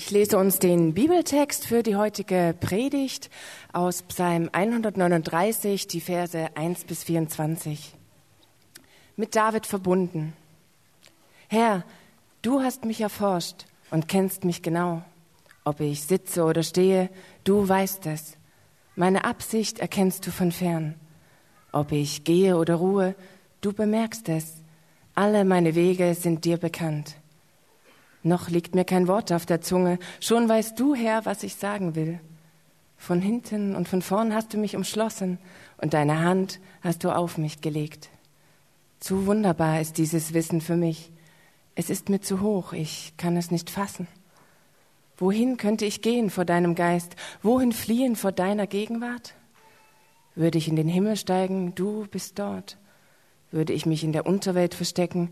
Ich lese uns den Bibeltext für die heutige Predigt aus Psalm 139, die Verse 1 bis 24. Mit David verbunden. Herr, du hast mich erforscht und kennst mich genau. Ob ich sitze oder stehe, du weißt es. Meine Absicht erkennst du von fern. Ob ich gehe oder ruhe, du bemerkst es. Alle meine Wege sind dir bekannt. Noch liegt mir kein Wort auf der Zunge, schon weißt du, Herr, was ich sagen will. Von hinten und von vorn hast du mich umschlossen und deine Hand hast du auf mich gelegt. Zu wunderbar ist dieses Wissen für mich. Es ist mir zu hoch, ich kann es nicht fassen. Wohin könnte ich gehen vor deinem Geist? Wohin fliehen vor deiner Gegenwart? Würde ich in den Himmel steigen, du bist dort. Würde ich mich in der Unterwelt verstecken,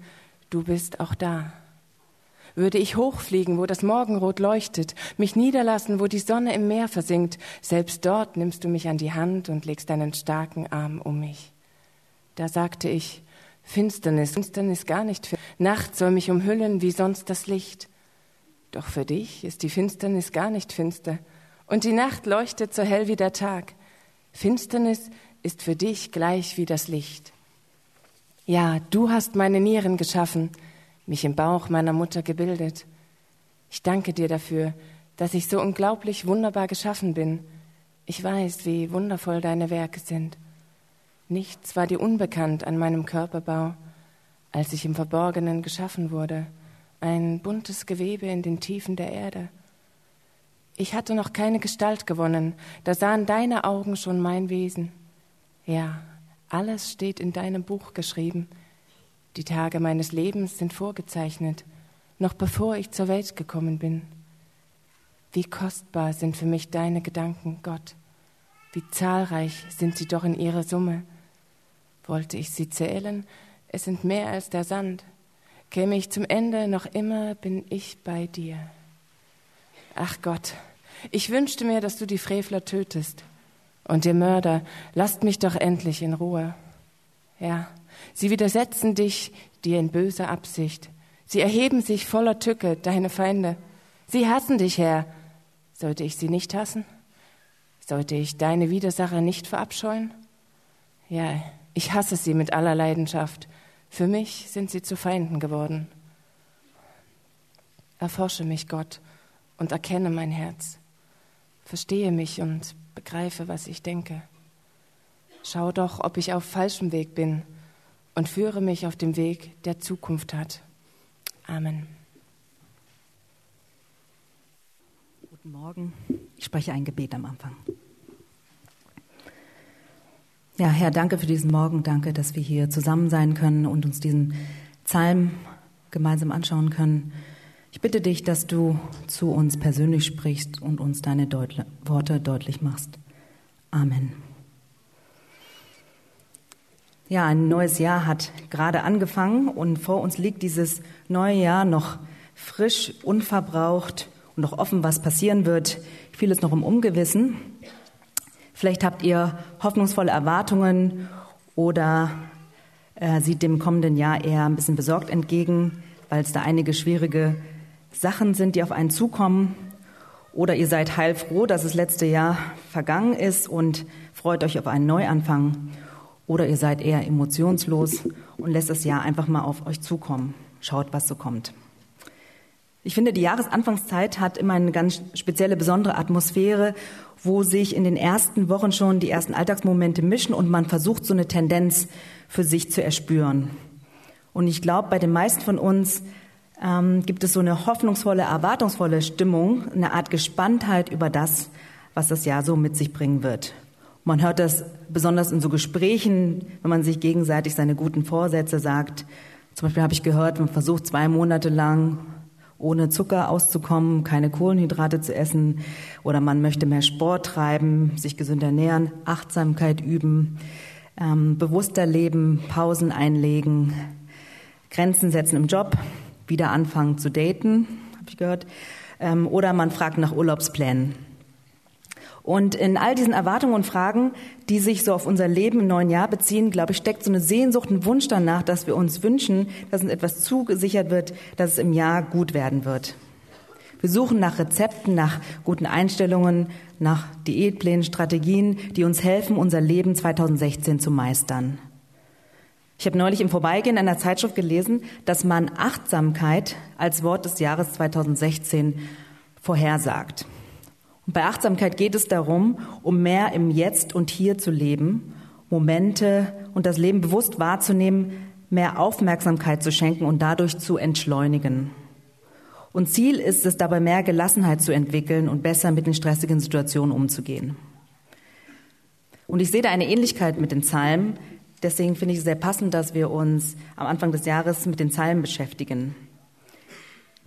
du bist auch da würde ich hochfliegen, wo das Morgenrot leuchtet, mich niederlassen, wo die Sonne im Meer versinkt, selbst dort nimmst du mich an die Hand und legst deinen starken Arm um mich. Da sagte ich, Finsternis, Finsternis gar nicht für Nacht soll mich umhüllen wie sonst das Licht. Doch für dich ist die Finsternis gar nicht finster, und die Nacht leuchtet so hell wie der Tag. Finsternis ist für dich gleich wie das Licht. Ja, du hast meine Nieren geschaffen, mich im Bauch meiner Mutter gebildet. Ich danke dir dafür, dass ich so unglaublich wunderbar geschaffen bin. Ich weiß, wie wundervoll deine Werke sind. Nichts war dir unbekannt an meinem Körperbau, als ich im Verborgenen geschaffen wurde, ein buntes Gewebe in den Tiefen der Erde. Ich hatte noch keine Gestalt gewonnen, da sahen deine Augen schon mein Wesen. Ja, alles steht in deinem Buch geschrieben, die Tage meines Lebens sind vorgezeichnet, noch bevor ich zur Welt gekommen bin. Wie kostbar sind für mich deine Gedanken, Gott. Wie zahlreich sind sie doch in ihrer Summe. Wollte ich sie zählen, es sind mehr als der Sand. Käme ich zum Ende, noch immer bin ich bei dir. Ach Gott, ich wünschte mir, dass du die Frevler tötest. Und ihr Mörder, lasst mich doch endlich in Ruhe. Ja, Sie widersetzen dich dir in böser Absicht. Sie erheben sich voller Tücke, deine Feinde. Sie hassen dich, Herr. Sollte ich sie nicht hassen? Sollte ich deine Widersacher nicht verabscheuen? Ja, ich hasse sie mit aller Leidenschaft. Für mich sind sie zu Feinden geworden. Erforsche mich, Gott, und erkenne mein Herz. Verstehe mich und begreife, was ich denke. Schau doch, ob ich auf falschem Weg bin und führe mich auf dem Weg, der Zukunft hat. Amen. Guten Morgen. Ich spreche ein Gebet am Anfang. Ja, Herr, danke für diesen Morgen. Danke, dass wir hier zusammen sein können und uns diesen Psalm gemeinsam anschauen können. Ich bitte dich, dass du zu uns persönlich sprichst und uns deine Deut Worte deutlich machst. Amen. Ja, ein neues Jahr hat gerade angefangen und vor uns liegt dieses neue Jahr noch frisch, unverbraucht und noch offen, was passieren wird. Vieles noch im Ungewissen. Vielleicht habt ihr hoffnungsvolle Erwartungen oder äh, sieht dem kommenden Jahr eher ein bisschen besorgt entgegen, weil es da einige schwierige Sachen sind, die auf einen zukommen. Oder ihr seid heilfroh, dass das letzte Jahr vergangen ist und freut euch auf einen Neuanfang. Oder ihr seid eher emotionslos und lässt das Jahr einfach mal auf euch zukommen. Schaut, was so kommt. Ich finde, die Jahresanfangszeit hat immer eine ganz spezielle, besondere Atmosphäre, wo sich in den ersten Wochen schon die ersten Alltagsmomente mischen und man versucht, so eine Tendenz für sich zu erspüren. Und ich glaube, bei den meisten von uns ähm, gibt es so eine hoffnungsvolle, erwartungsvolle Stimmung, eine Art Gespanntheit über das, was das Jahr so mit sich bringen wird. Man hört das besonders in so Gesprächen, wenn man sich gegenseitig seine guten Vorsätze sagt. Zum Beispiel habe ich gehört, man versucht zwei Monate lang ohne Zucker auszukommen, keine Kohlenhydrate zu essen oder man möchte mehr Sport treiben, sich gesund ernähren, Achtsamkeit üben, ähm, bewusster leben, Pausen einlegen, Grenzen setzen im Job, wieder anfangen zu daten, habe ich gehört, ähm, oder man fragt nach Urlaubsplänen. Und in all diesen Erwartungen und Fragen, die sich so auf unser Leben im neuen Jahr beziehen, glaube ich, steckt so eine Sehnsucht, ein Wunsch danach, dass wir uns wünschen, dass uns etwas zugesichert wird, dass es im Jahr gut werden wird. Wir suchen nach Rezepten, nach guten Einstellungen, nach Diätplänen, Strategien, die uns helfen, unser Leben 2016 zu meistern. Ich habe neulich im Vorbeigehen einer Zeitschrift gelesen, dass man Achtsamkeit als Wort des Jahres 2016 vorhersagt. Und bei Achtsamkeit geht es darum, um mehr im Jetzt und Hier zu leben, Momente und das Leben bewusst wahrzunehmen, mehr Aufmerksamkeit zu schenken und dadurch zu entschleunigen. Und Ziel ist es dabei, mehr Gelassenheit zu entwickeln und besser mit den stressigen Situationen umzugehen. Und ich sehe da eine Ähnlichkeit mit den Psalmen. Deswegen finde ich es sehr passend, dass wir uns am Anfang des Jahres mit den Psalmen beschäftigen.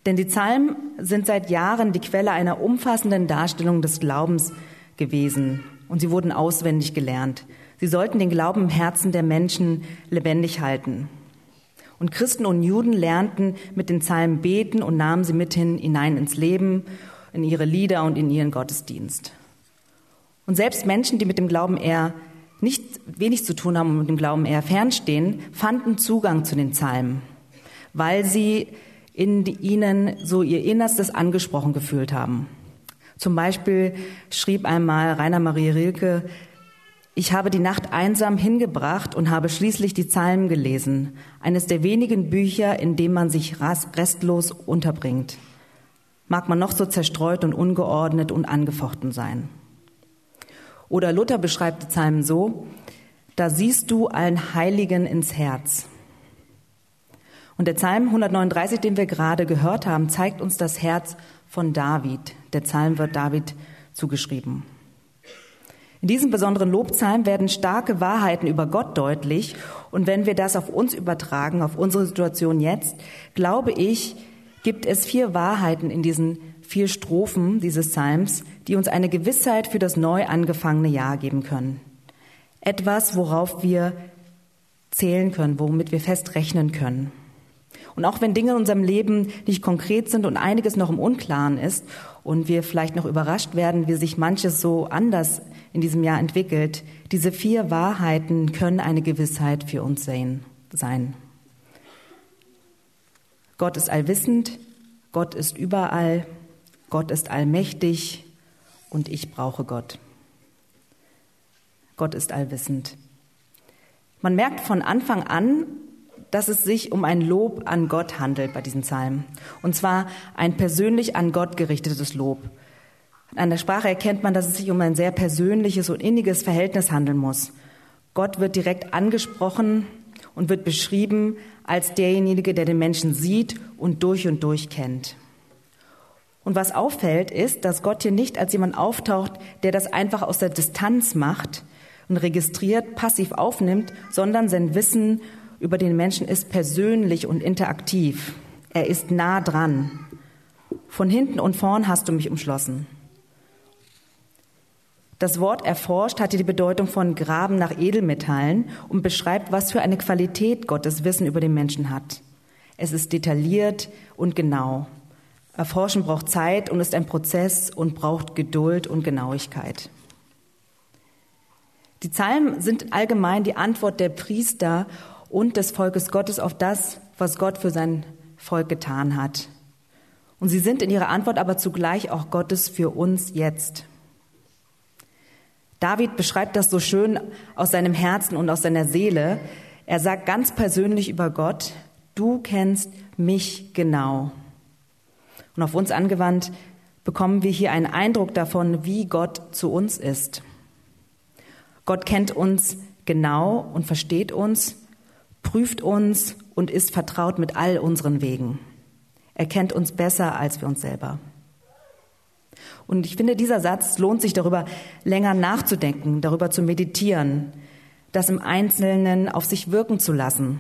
Denn die Psalmen sind seit Jahren die Quelle einer umfassenden Darstellung des Glaubens gewesen und sie wurden auswendig gelernt. Sie sollten den Glauben im Herzen der Menschen lebendig halten. Und Christen und Juden lernten mit den Psalmen beten und nahmen sie mithin hinein ins Leben, in ihre Lieder und in ihren Gottesdienst. Und selbst Menschen, die mit dem Glauben eher nicht wenig zu tun haben und mit dem Glauben eher fernstehen, fanden Zugang zu den Psalmen, weil sie in ihnen so ihr Innerstes angesprochen gefühlt haben. Zum Beispiel schrieb einmal Rainer Maria Rilke, ich habe die Nacht einsam hingebracht und habe schließlich die Psalmen gelesen, eines der wenigen Bücher, in dem man sich restlos unterbringt. Mag man noch so zerstreut und ungeordnet und angefochten sein. Oder Luther beschreibt die Psalmen so, da siehst du allen Heiligen ins Herz. Und der Psalm 139, den wir gerade gehört haben, zeigt uns das Herz von David. Der Psalm wird David zugeschrieben. In diesem besonderen Lobpsalm werden starke Wahrheiten über Gott deutlich. Und wenn wir das auf uns übertragen, auf unsere Situation jetzt, glaube ich, gibt es vier Wahrheiten in diesen vier Strophen dieses Psalms, die uns eine Gewissheit für das neu angefangene Jahr geben können. Etwas, worauf wir zählen können, womit wir fest rechnen können. Und auch wenn Dinge in unserem Leben nicht konkret sind und einiges noch im Unklaren ist und wir vielleicht noch überrascht werden, wie sich manches so anders in diesem Jahr entwickelt, diese vier Wahrheiten können eine Gewissheit für uns sein. Gott ist allwissend, Gott ist überall, Gott ist allmächtig und ich brauche Gott. Gott ist allwissend. Man merkt von Anfang an, dass es sich um ein Lob an Gott handelt bei diesem Psalm. Und zwar ein persönlich an Gott gerichtetes Lob. An der Sprache erkennt man, dass es sich um ein sehr persönliches und inniges Verhältnis handeln muss. Gott wird direkt angesprochen und wird beschrieben als derjenige, der den Menschen sieht und durch und durch kennt. Und was auffällt, ist, dass Gott hier nicht als jemand auftaucht, der das einfach aus der Distanz macht und registriert, passiv aufnimmt, sondern sein Wissen über den Menschen ist persönlich und interaktiv. Er ist nah dran. Von hinten und vorn hast du mich umschlossen. Das Wort erforscht hatte die Bedeutung von Graben nach Edelmetallen und beschreibt, was für eine Qualität Gottes Wissen über den Menschen hat. Es ist detailliert und genau. Erforschen braucht Zeit und ist ein Prozess und braucht Geduld und Genauigkeit. Die Psalmen sind allgemein die Antwort der Priester und des Volkes Gottes auf das, was Gott für sein Volk getan hat. Und sie sind in ihrer Antwort aber zugleich auch Gottes für uns jetzt. David beschreibt das so schön aus seinem Herzen und aus seiner Seele. Er sagt ganz persönlich über Gott, du kennst mich genau. Und auf uns angewandt bekommen wir hier einen Eindruck davon, wie Gott zu uns ist. Gott kennt uns genau und versteht uns, prüft uns und ist vertraut mit all unseren Wegen. Er kennt uns besser als wir uns selber. Und ich finde, dieser Satz lohnt sich darüber länger nachzudenken, darüber zu meditieren, das im Einzelnen auf sich wirken zu lassen,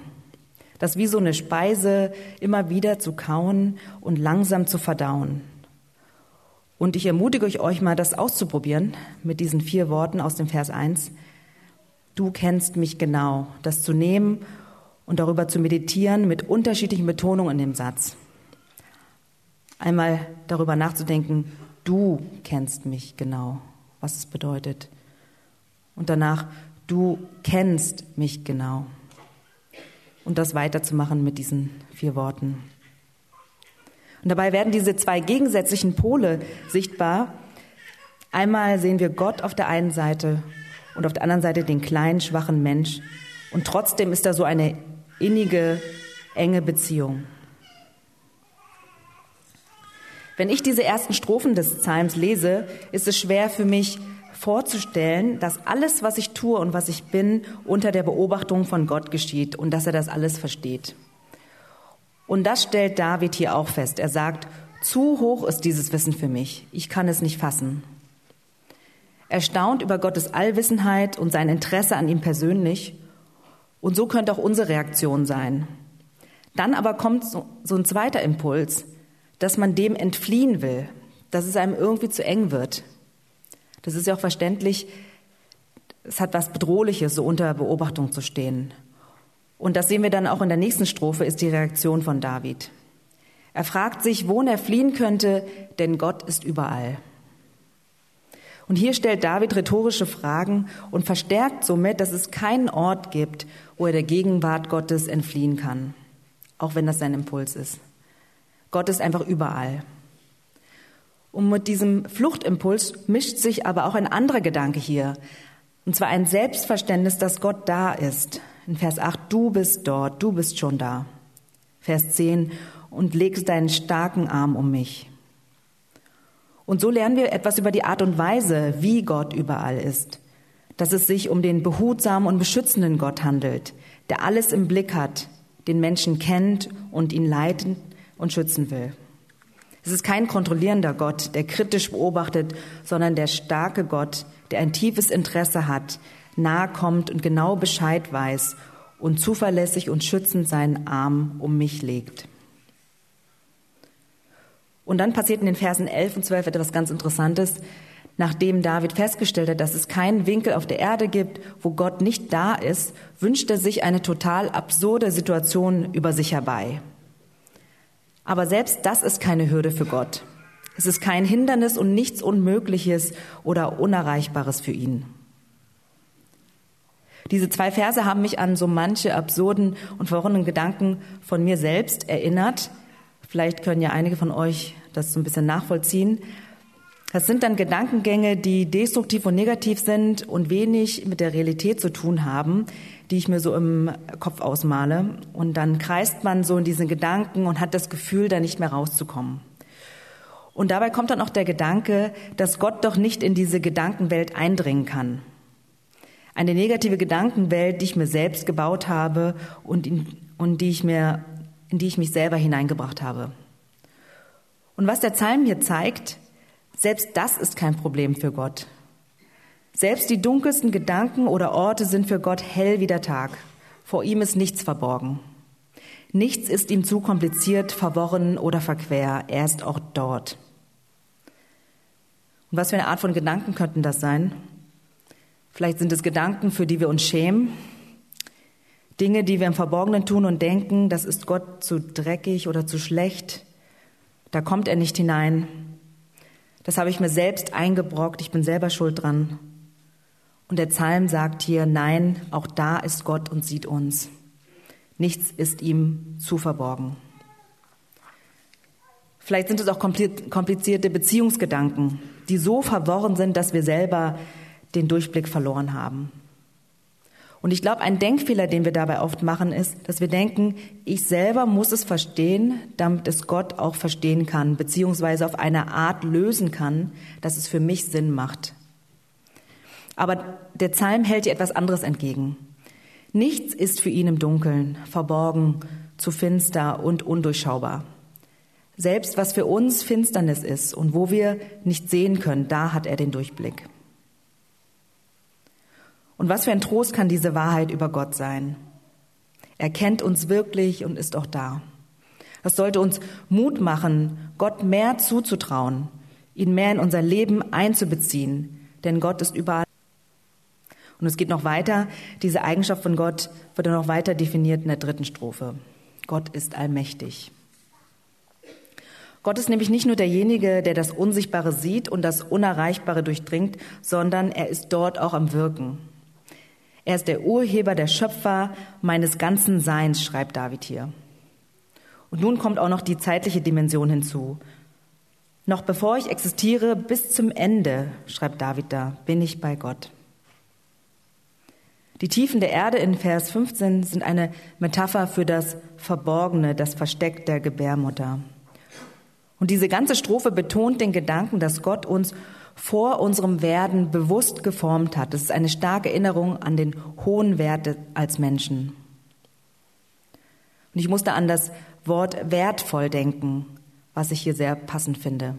das wie so eine Speise immer wieder zu kauen und langsam zu verdauen. Und ich ermutige euch mal, das auszuprobieren mit diesen vier Worten aus dem Vers 1. Du kennst mich genau, das zu nehmen und darüber zu meditieren mit unterschiedlichen Betonungen in dem Satz. Einmal darüber nachzudenken, du kennst mich genau, was es bedeutet. Und danach, du kennst mich genau. Und das weiterzumachen mit diesen vier Worten. Und dabei werden diese zwei gegensätzlichen Pole sichtbar. Einmal sehen wir Gott auf der einen Seite und auf der anderen Seite den kleinen, schwachen Mensch. Und trotzdem ist da so eine innige, enge Beziehung. Wenn ich diese ersten Strophen des Psalms lese, ist es schwer für mich vorzustellen, dass alles, was ich tue und was ich bin, unter der Beobachtung von Gott geschieht und dass er das alles versteht. Und das stellt David hier auch fest. Er sagt, zu hoch ist dieses Wissen für mich. Ich kann es nicht fassen. Er staunt über Gottes Allwissenheit und sein Interesse an ihm persönlich. Und so könnte auch unsere Reaktion sein. Dann aber kommt so, so ein zweiter Impuls, dass man dem entfliehen will, dass es einem irgendwie zu eng wird. Das ist ja auch verständlich. Es hat was Bedrohliches, so unter Beobachtung zu stehen. Und das sehen wir dann auch in der nächsten Strophe, ist die Reaktion von David. Er fragt sich, wohin er fliehen könnte, denn Gott ist überall. Und hier stellt David rhetorische Fragen und verstärkt somit, dass es keinen Ort gibt, wo er der Gegenwart Gottes entfliehen kann, auch wenn das sein Impuls ist. Gott ist einfach überall. Und mit diesem Fluchtimpuls mischt sich aber auch ein anderer Gedanke hier. Und zwar ein Selbstverständnis, dass Gott da ist. In Vers 8, du bist dort, du bist schon da. Vers 10, und legst deinen starken Arm um mich. Und so lernen wir etwas über die Art und Weise, wie Gott überall ist. Dass es sich um den behutsamen und beschützenden Gott handelt, der alles im Blick hat, den Menschen kennt und ihn leiten und schützen will. Es ist kein kontrollierender Gott, der kritisch beobachtet, sondern der starke Gott, der ein tiefes Interesse hat, nahe kommt und genau Bescheid weiß und zuverlässig und schützend seinen Arm um mich legt. Und dann passiert in den Versen 11 und 12 etwas ganz Interessantes. Nachdem David festgestellt hat, dass es keinen Winkel auf der Erde gibt, wo Gott nicht da ist, wünscht er sich eine total absurde Situation über sich herbei. Aber selbst das ist keine Hürde für Gott. Es ist kein Hindernis und nichts Unmögliches oder Unerreichbares für ihn. Diese zwei Verse haben mich an so manche absurden und verworrenen Gedanken von mir selbst erinnert. Vielleicht können ja einige von euch das so ein bisschen nachvollziehen. Das sind dann Gedankengänge, die destruktiv und negativ sind und wenig mit der Realität zu tun haben, die ich mir so im Kopf ausmale. Und dann kreist man so in diesen Gedanken und hat das Gefühl, da nicht mehr rauszukommen. Und dabei kommt dann auch der Gedanke, dass Gott doch nicht in diese Gedankenwelt eindringen kann. Eine negative Gedankenwelt, die ich mir selbst gebaut habe und in, und die ich mir, in die ich mich selber hineingebracht habe. Und was der Psalm hier zeigt, selbst das ist kein Problem für Gott. Selbst die dunkelsten Gedanken oder Orte sind für Gott hell wie der Tag. Vor ihm ist nichts verborgen. Nichts ist ihm zu kompliziert, verworren oder verquer. Er ist auch dort. Und was für eine Art von Gedanken könnten das sein? Vielleicht sind es Gedanken, für die wir uns schämen. Dinge, die wir im Verborgenen tun und denken, das ist Gott zu dreckig oder zu schlecht. Da kommt er nicht hinein. Das habe ich mir selbst eingebrockt, ich bin selber schuld dran. Und der Psalm sagt hier, nein, auch da ist Gott und sieht uns. Nichts ist ihm zu verborgen. Vielleicht sind es auch komplizierte Beziehungsgedanken, die so verworren sind, dass wir selber den Durchblick verloren haben. Und ich glaube, ein Denkfehler, den wir dabei oft machen, ist, dass wir denken, ich selber muss es verstehen, damit es Gott auch verstehen kann, beziehungsweise auf eine Art lösen kann, dass es für mich Sinn macht. Aber der Psalm hält dir etwas anderes entgegen. Nichts ist für ihn im Dunkeln, verborgen, zu finster und undurchschaubar. Selbst was für uns Finsternis ist und wo wir nicht sehen können, da hat er den Durchblick. Und was für ein Trost kann diese Wahrheit über Gott sein? Er kennt uns wirklich und ist auch da. Das sollte uns Mut machen, Gott mehr zuzutrauen, ihn mehr in unser Leben einzubeziehen, denn Gott ist überall. Und es geht noch weiter, diese Eigenschaft von Gott wird noch weiter definiert in der dritten Strophe. Gott ist allmächtig. Gott ist nämlich nicht nur derjenige, der das Unsichtbare sieht und das Unerreichbare durchdringt, sondern er ist dort auch am Wirken. Er ist der Urheber, der Schöpfer meines ganzen Seins, schreibt David hier. Und nun kommt auch noch die zeitliche Dimension hinzu. Noch bevor ich existiere, bis zum Ende, schreibt David da, bin ich bei Gott. Die Tiefen der Erde in Vers 15 sind eine Metapher für das Verborgene, das Versteck der Gebärmutter. Und diese ganze Strophe betont den Gedanken, dass Gott uns vor unserem Werden bewusst geformt hat. Das ist eine starke Erinnerung an den hohen Wert als Menschen. Und ich musste an das Wort wertvoll denken, was ich hier sehr passend finde.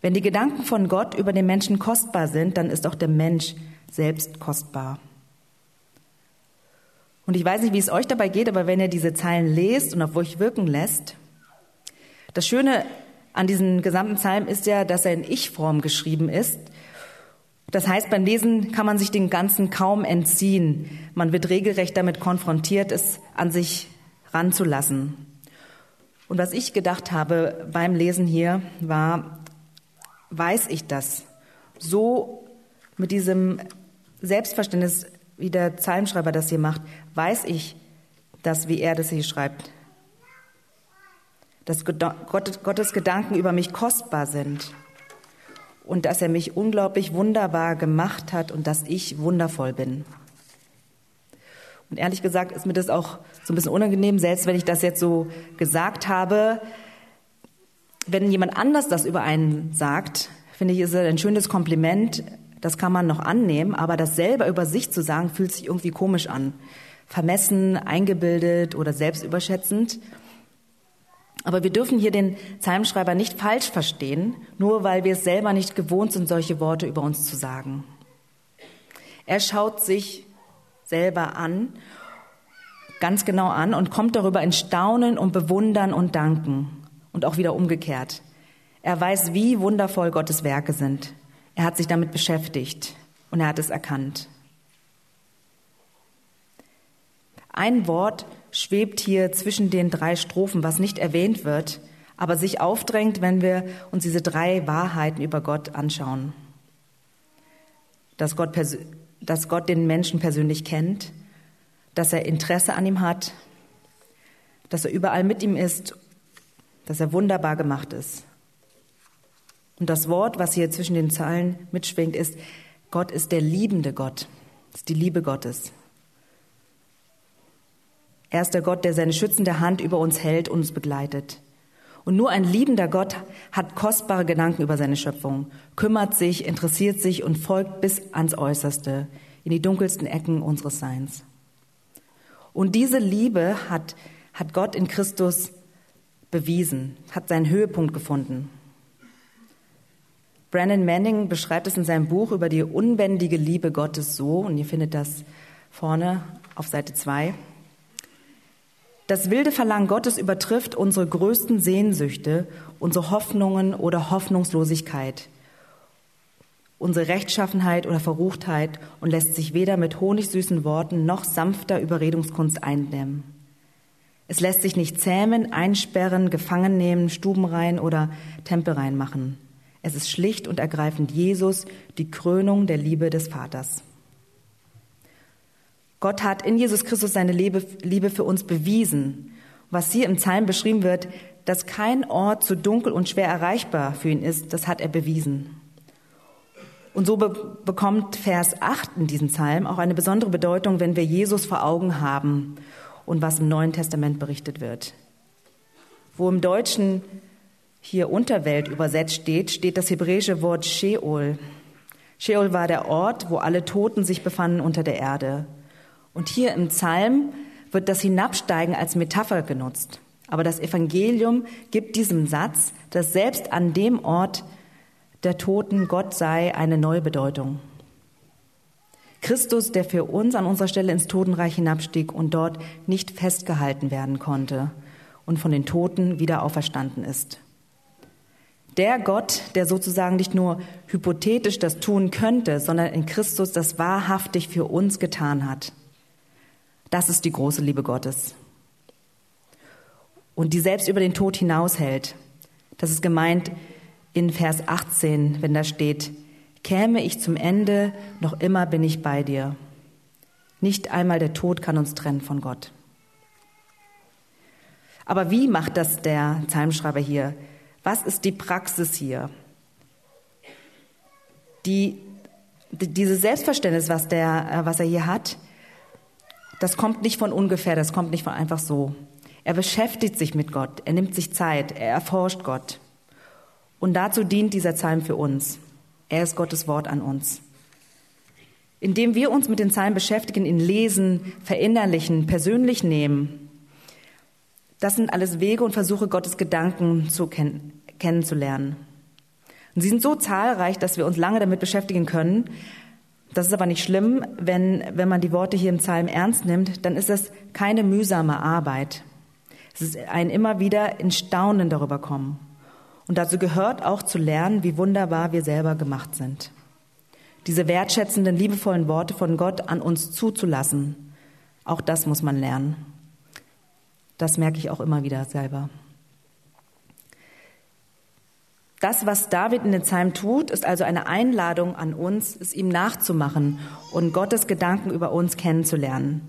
Wenn die Gedanken von Gott über den Menschen kostbar sind, dann ist auch der Mensch selbst kostbar. Und ich weiß nicht, wie es euch dabei geht, aber wenn ihr diese Zeilen lest und auf euch wirken lässt, das Schöne an diesem gesamten Psalm ist ja, dass er in Ich-Form geschrieben ist. Das heißt, beim Lesen kann man sich den Ganzen kaum entziehen. Man wird regelrecht damit konfrontiert, es an sich ranzulassen. Und was ich gedacht habe beim Lesen hier war, weiß ich das? So mit diesem Selbstverständnis, wie der Psalmschreiber das hier macht, weiß ich das, wie er das hier schreibt. Dass Gottes Gedanken über mich kostbar sind und dass er mich unglaublich wunderbar gemacht hat und dass ich wundervoll bin. Und ehrlich gesagt ist mir das auch so ein bisschen unangenehm, selbst wenn ich das jetzt so gesagt habe. Wenn jemand anders das über einen sagt, finde ich, ist es ein schönes Kompliment, das kann man noch annehmen, aber das selber über sich zu sagen, fühlt sich irgendwie komisch an. Vermessen, eingebildet oder selbstüberschätzend. Aber wir dürfen hier den Psalmschreiber nicht falsch verstehen, nur weil wir es selber nicht gewohnt sind, solche Worte über uns zu sagen. Er schaut sich selber an, ganz genau an und kommt darüber in Staunen und Bewundern und Danken und auch wieder umgekehrt. Er weiß, wie wundervoll Gottes Werke sind. Er hat sich damit beschäftigt und er hat es erkannt. Ein Wort schwebt hier zwischen den drei Strophen, was nicht erwähnt wird, aber sich aufdrängt, wenn wir uns diese drei Wahrheiten über Gott anschauen. Dass Gott, dass Gott den Menschen persönlich kennt, dass er Interesse an ihm hat, dass er überall mit ihm ist, dass er wunderbar gemacht ist. Und das Wort, was hier zwischen den Zeilen mitschwingt, ist, Gott ist der liebende Gott. Ist die Liebe Gottes. Er ist der Gott, der seine schützende Hand über uns hält und uns begleitet. Und nur ein liebender Gott hat kostbare Gedanken über seine Schöpfung, kümmert sich, interessiert sich und folgt bis ans Äußerste, in die dunkelsten Ecken unseres Seins. Und diese Liebe hat, hat Gott in Christus bewiesen, hat seinen Höhepunkt gefunden. Brandon Manning beschreibt es in seinem Buch über die unbändige Liebe Gottes so, und ihr findet das vorne auf Seite 2. Das wilde Verlangen Gottes übertrifft unsere größten Sehnsüchte, unsere Hoffnungen oder Hoffnungslosigkeit, unsere Rechtschaffenheit oder Verruchtheit und lässt sich weder mit honigsüßen Worten noch sanfter Überredungskunst eindämmen. Es lässt sich nicht zähmen, einsperren, gefangen nehmen, Stubenrein oder Tempelrein machen. Es ist schlicht und ergreifend Jesus, die Krönung der Liebe des Vaters. Gott hat in Jesus Christus seine Liebe für uns bewiesen. Was hier im Psalm beschrieben wird, dass kein Ort zu dunkel und schwer erreichbar für ihn ist, das hat er bewiesen. Und so be bekommt Vers 8 in diesem Psalm auch eine besondere Bedeutung, wenn wir Jesus vor Augen haben und was im Neuen Testament berichtet wird. Wo im Deutschen hier Unterwelt übersetzt steht, steht das hebräische Wort Sheol. Sheol war der Ort, wo alle Toten sich befanden unter der Erde. Und hier im Psalm wird das Hinabsteigen als Metapher genutzt. Aber das Evangelium gibt diesem Satz, dass selbst an dem Ort der Toten Gott sei, eine neue Bedeutung. Christus, der für uns an unserer Stelle ins Totenreich hinabstieg und dort nicht festgehalten werden konnte und von den Toten wieder auferstanden ist. Der Gott, der sozusagen nicht nur hypothetisch das tun könnte, sondern in Christus das wahrhaftig für uns getan hat. Das ist die große Liebe Gottes. Und die selbst über den Tod hinaushält. Das ist gemeint in Vers 18, wenn da steht, käme ich zum Ende, noch immer bin ich bei dir. Nicht einmal der Tod kann uns trennen von Gott. Aber wie macht das der Psalmschreiber hier? Was ist die Praxis hier? Die, die, dieses Selbstverständnis, was, der, äh, was er hier hat, das kommt nicht von ungefähr, das kommt nicht von einfach so. Er beschäftigt sich mit Gott, er nimmt sich Zeit, er erforscht Gott. Und dazu dient dieser Psalm für uns. Er ist Gottes Wort an uns. Indem wir uns mit den Psalmen beschäftigen, ihn lesen, verinnerlichen, persönlich nehmen, das sind alles Wege und Versuche, Gottes Gedanken zu kenn kennenzulernen. Und sie sind so zahlreich, dass wir uns lange damit beschäftigen können. Das ist aber nicht schlimm, wenn, wenn man die Worte hier im Psalm ernst nimmt, dann ist das keine mühsame Arbeit. Es ist ein immer wieder in Staunen darüber kommen. Und dazu gehört auch zu lernen, wie wunderbar wir selber gemacht sind. Diese wertschätzenden, liebevollen Worte von Gott an uns zuzulassen, auch das muss man lernen. Das merke ich auch immer wieder selber. Das, was David in den Psalmen tut, ist also eine Einladung an uns, es ihm nachzumachen und Gottes Gedanken über uns kennenzulernen.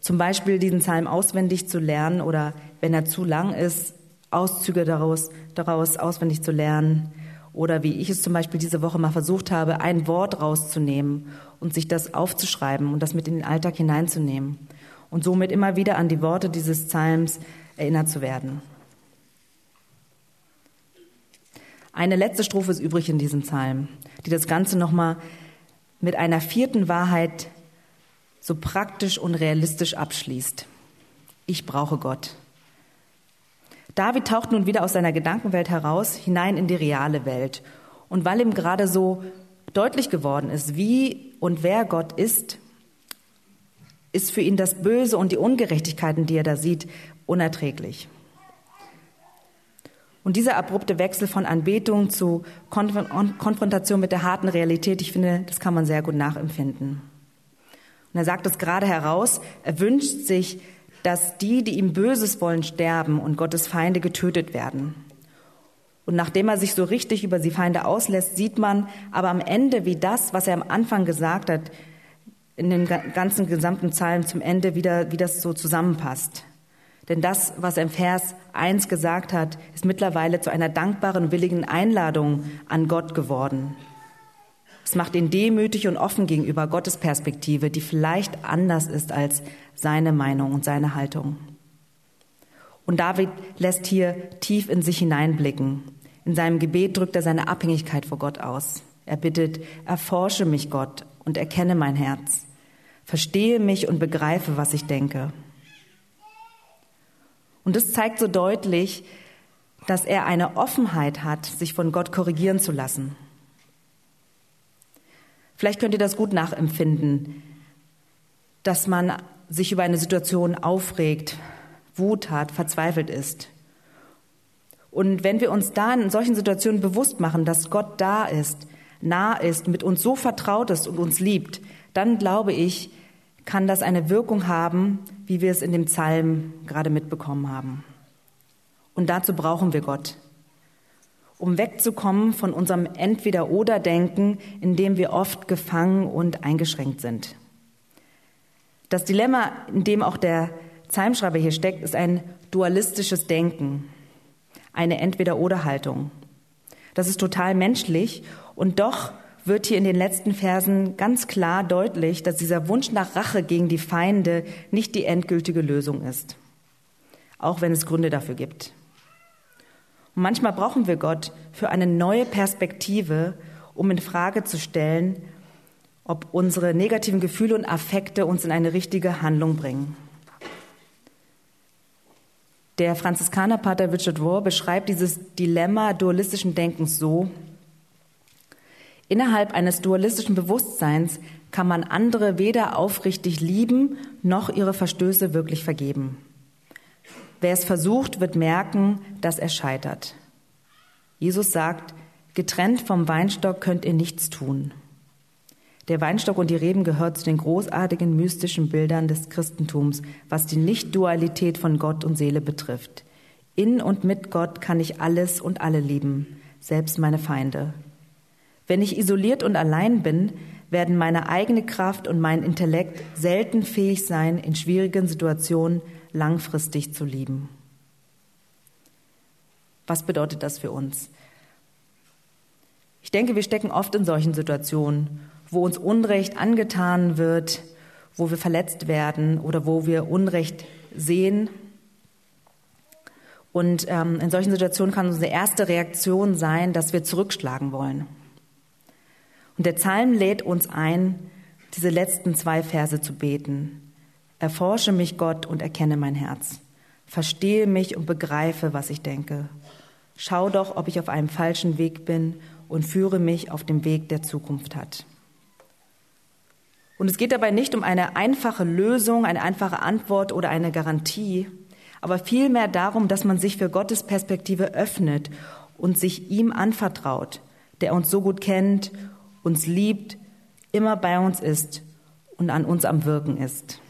Zum Beispiel diesen Psalm auswendig zu lernen oder, wenn er zu lang ist, Auszüge daraus, daraus auswendig zu lernen. Oder wie ich es zum Beispiel diese Woche mal versucht habe, ein Wort rauszunehmen und sich das aufzuschreiben und das mit in den Alltag hineinzunehmen und somit immer wieder an die Worte dieses Psalms erinnert zu werden. Eine letzte Strophe ist übrig in diesem Psalm, die das Ganze nochmal mit einer vierten Wahrheit so praktisch und realistisch abschließt. Ich brauche Gott. David taucht nun wieder aus seiner Gedankenwelt heraus, hinein in die reale Welt. Und weil ihm gerade so deutlich geworden ist, wie und wer Gott ist, ist für ihn das Böse und die Ungerechtigkeiten, die er da sieht, unerträglich. Und dieser abrupte Wechsel von Anbetung zu Konfrontation mit der harten Realität, ich finde, das kann man sehr gut nachempfinden. Und er sagt es gerade heraus, er wünscht sich, dass die, die ihm Böses wollen, sterben und Gottes Feinde getötet werden. Und nachdem er sich so richtig über die Feinde auslässt, sieht man aber am Ende, wie das, was er am Anfang gesagt hat, in den ganzen gesamten Psalm zum Ende wieder, wie das so zusammenpasst. Denn das, was er im Vers 1 gesagt hat, ist mittlerweile zu einer dankbaren, willigen Einladung an Gott geworden. Es macht ihn demütig und offen gegenüber Gottes Perspektive, die vielleicht anders ist als seine Meinung und seine Haltung. Und David lässt hier tief in sich hineinblicken. In seinem Gebet drückt er seine Abhängigkeit vor Gott aus. Er bittet, erforsche mich Gott und erkenne mein Herz. Verstehe mich und begreife, was ich denke. Und das zeigt so deutlich, dass er eine Offenheit hat, sich von Gott korrigieren zu lassen. Vielleicht könnt ihr das gut nachempfinden, dass man sich über eine Situation aufregt, Wut hat, verzweifelt ist. Und wenn wir uns da in solchen Situationen bewusst machen, dass Gott da ist, nah ist, mit uns so vertraut ist und uns liebt, dann glaube ich, kann das eine Wirkung haben, wie wir es in dem Psalm gerade mitbekommen haben. Und dazu brauchen wir Gott, um wegzukommen von unserem Entweder-Oder-Denken, in dem wir oft gefangen und eingeschränkt sind. Das Dilemma, in dem auch der Psalmschreiber hier steckt, ist ein dualistisches Denken, eine Entweder-Oder-Haltung. Das ist total menschlich und doch wird hier in den letzten Versen ganz klar deutlich, dass dieser Wunsch nach Rache gegen die Feinde nicht die endgültige Lösung ist, auch wenn es Gründe dafür gibt. Und manchmal brauchen wir Gott für eine neue Perspektive, um in Frage zu stellen, ob unsere negativen Gefühle und Affekte uns in eine richtige Handlung bringen. Der Franziskanerpater Richard Rohr beschreibt dieses Dilemma dualistischen Denkens so, Innerhalb eines dualistischen Bewusstseins kann man andere weder aufrichtig lieben noch ihre Verstöße wirklich vergeben. Wer es versucht, wird merken, dass er scheitert. Jesus sagt, getrennt vom Weinstock könnt ihr nichts tun. Der Weinstock und die Reben gehört zu den großartigen mystischen Bildern des Christentums, was die Nicht-Dualität von Gott und Seele betrifft. In und mit Gott kann ich alles und alle lieben, selbst meine Feinde. Wenn ich isoliert und allein bin, werden meine eigene Kraft und mein Intellekt selten fähig sein, in schwierigen Situationen langfristig zu lieben. Was bedeutet das für uns? Ich denke, wir stecken oft in solchen Situationen, wo uns Unrecht angetan wird, wo wir verletzt werden oder wo wir Unrecht sehen. Und ähm, in solchen Situationen kann unsere erste Reaktion sein, dass wir zurückschlagen wollen. Und der Psalm lädt uns ein, diese letzten zwei Verse zu beten. Erforsche mich, Gott, und erkenne mein Herz. Verstehe mich und begreife, was ich denke. Schau doch, ob ich auf einem falschen Weg bin und führe mich auf dem Weg, der Zukunft hat. Und es geht dabei nicht um eine einfache Lösung, eine einfache Antwort oder eine Garantie, aber vielmehr darum, dass man sich für Gottes Perspektive öffnet und sich ihm anvertraut, der uns so gut kennt, uns liebt, immer bei uns ist und an uns am Wirken ist.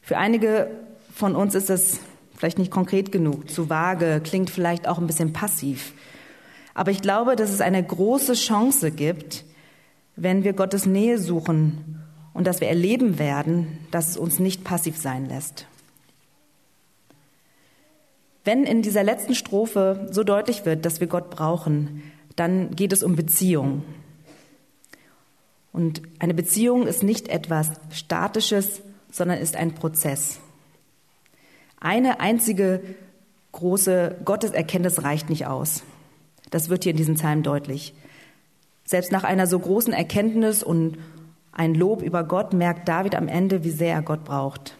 Für einige von uns ist es vielleicht nicht konkret genug, zu vage, klingt vielleicht auch ein bisschen passiv. Aber ich glaube, dass es eine große Chance gibt, wenn wir Gottes Nähe suchen und dass wir erleben werden, dass es uns nicht passiv sein lässt. Wenn in dieser letzten Strophe so deutlich wird, dass wir Gott brauchen, dann geht es um Beziehung. Und eine Beziehung ist nicht etwas Statisches, sondern ist ein Prozess. Eine einzige große Gotteserkenntnis reicht nicht aus. Das wird hier in diesem Psalm deutlich. Selbst nach einer so großen Erkenntnis und ein Lob über Gott merkt David am Ende, wie sehr er Gott braucht.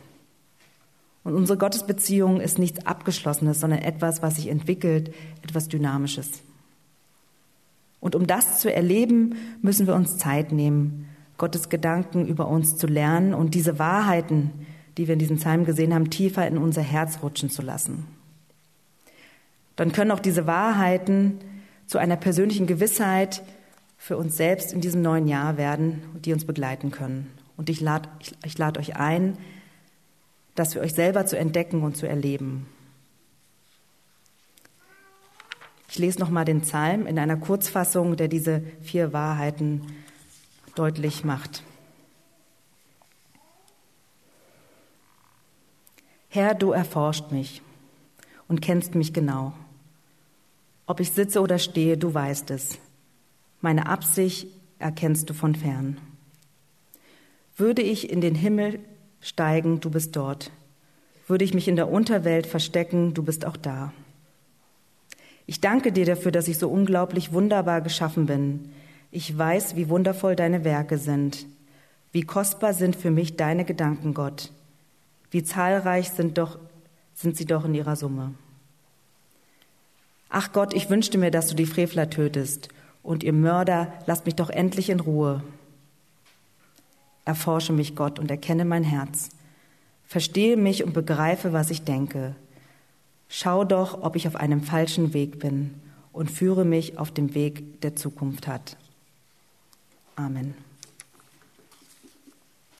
Und unsere Gottesbeziehung ist nichts Abgeschlossenes, sondern etwas, was sich entwickelt, etwas Dynamisches. Und um das zu erleben, müssen wir uns Zeit nehmen, Gottes Gedanken über uns zu lernen und diese Wahrheiten, die wir in diesem Psalm gesehen haben, tiefer in unser Herz rutschen zu lassen. Dann können auch diese Wahrheiten zu einer persönlichen Gewissheit für uns selbst in diesem neuen Jahr werden, die uns begleiten können. Und ich lade ich, ich lad euch ein, das für euch selber zu entdecken und zu erleben. Ich lese noch mal den Psalm in einer Kurzfassung, der diese vier Wahrheiten deutlich macht. Herr, du erforscht mich und kennst mich genau. Ob ich sitze oder stehe, du weißt es. Meine Absicht erkennst du von fern. Würde ich in den Himmel steigen, du bist dort. Würde ich mich in der Unterwelt verstecken, du bist auch da. Ich danke dir dafür, dass ich so unglaublich wunderbar geschaffen bin. Ich weiß, wie wundervoll deine Werke sind. Wie kostbar sind für mich deine Gedanken, Gott. Wie zahlreich sind doch, sind sie doch in ihrer Summe. Ach Gott, ich wünschte mir, dass du die Frevler tötest. Und ihr Mörder, lasst mich doch endlich in Ruhe. Erforsche mich, Gott, und erkenne mein Herz. Verstehe mich und begreife, was ich denke. Schau doch, ob ich auf einem falschen Weg bin und führe mich auf dem Weg, der Zukunft hat. Amen.